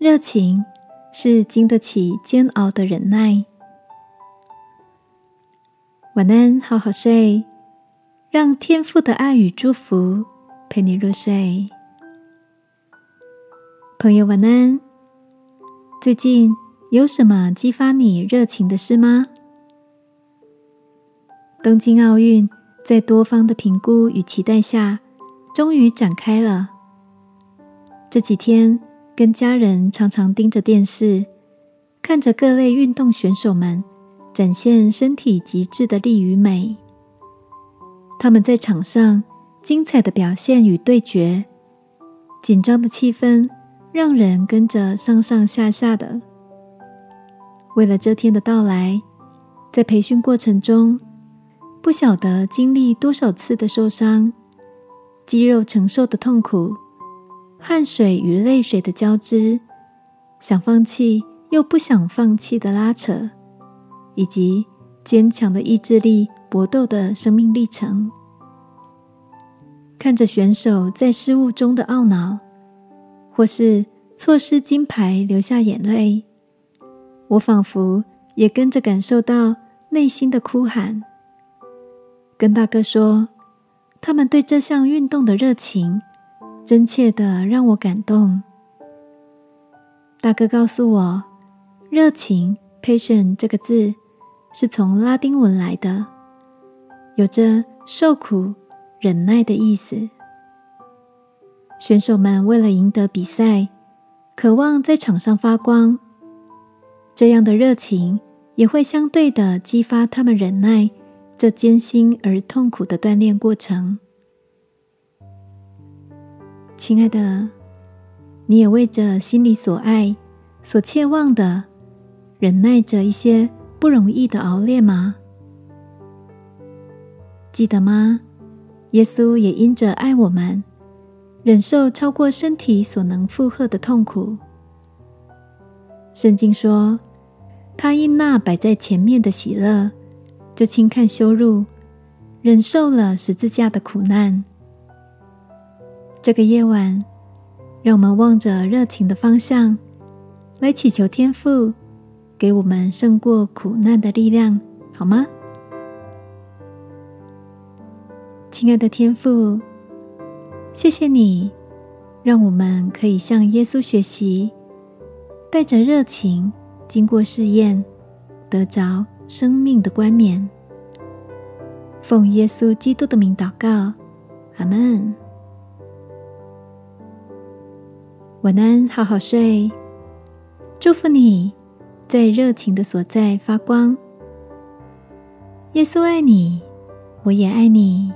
热情是经得起煎熬的忍耐。晚安，好好睡，让天父的爱与祝福陪你入睡。朋友，晚安。最近有什么激发你热情的事吗？东京奥运在多方的评估与期待下，终于展开了。这几天跟家人常常盯着电视，看着各类运动选手们展现身体极致的力与美。他们在场上精彩的表现与对决，紧张的气氛让人跟着上上下下的。为了这天的到来，在培训过程中。不晓得经历多少次的受伤，肌肉承受的痛苦，汗水与泪水的交织，想放弃又不想放弃的拉扯，以及坚强的意志力搏斗的生命历程。看着选手在失误中的懊恼，或是错失金牌流下眼泪，我仿佛也跟着感受到内心的哭喊。跟大哥说，他们对这项运动的热情，真切的让我感动。大哥告诉我，热情 p a t i e n t 这个字是从拉丁文来的，有着受苦、忍耐的意思。选手们为了赢得比赛，渴望在场上发光，这样的热情也会相对的激发他们忍耐。这艰辛而痛苦的锻炼过程，亲爱的，你也为着心里所爱、所切望的，忍耐着一些不容易的熬炼吗？记得吗？耶稣也因着爱我们，忍受超过身体所能负荷的痛苦。圣经说，他因那摆在前面的喜乐。就轻看羞辱，忍受了十字架的苦难。这个夜晚，让我们望着热情的方向，来祈求天父给我们胜过苦难的力量，好吗？亲爱的天父，谢谢你，让我们可以向耶稣学习，带着热情经过试验，得着。生命的冠冕，奉耶稣基督的名祷告，阿门。晚安，好好睡。祝福你在热情的所在发光。耶稣爱你，我也爱你。